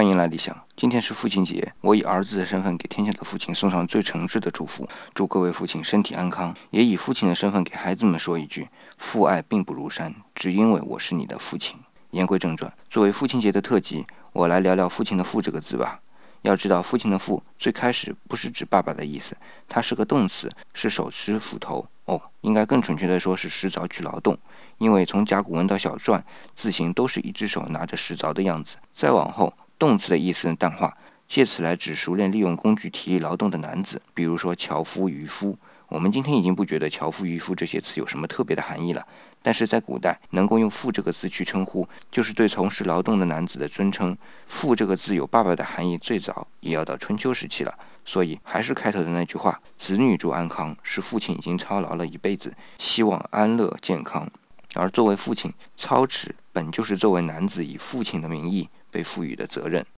欢迎来理想。今天是父亲节，我以儿子的身份给天下的父亲送上最诚挚的祝福，祝各位父亲身体安康。也以父亲的身份给孩子们说一句：父爱并不如山，只因为我是你的父亲。言归正传，作为父亲节的特辑，我来聊聊父亲的“父”这个字吧。要知道，父亲的“父”最开始不是指爸爸的意思，它是个动词，是手持斧头。哦，应该更准确的说是石凿去劳动。因为从甲骨文到小篆，字形都是一只手拿着石凿的样子。再往后。动词的意思淡化，借此来指熟练利用工具体力劳动的男子，比如说樵夫、渔夫。我们今天已经不觉得樵夫、渔夫这些词有什么特别的含义了，但是在古代，能够用“父”这个字去称呼，就是对从事劳动的男子的尊称。“父”这个字有爸爸的含义，最早也要到春秋时期了。所以还是开头的那句话：“子女祝安康”，是父亲已经操劳了一辈子，希望安乐健康。而作为父亲，操持本就是作为男子以父亲的名义。被赋予的责任。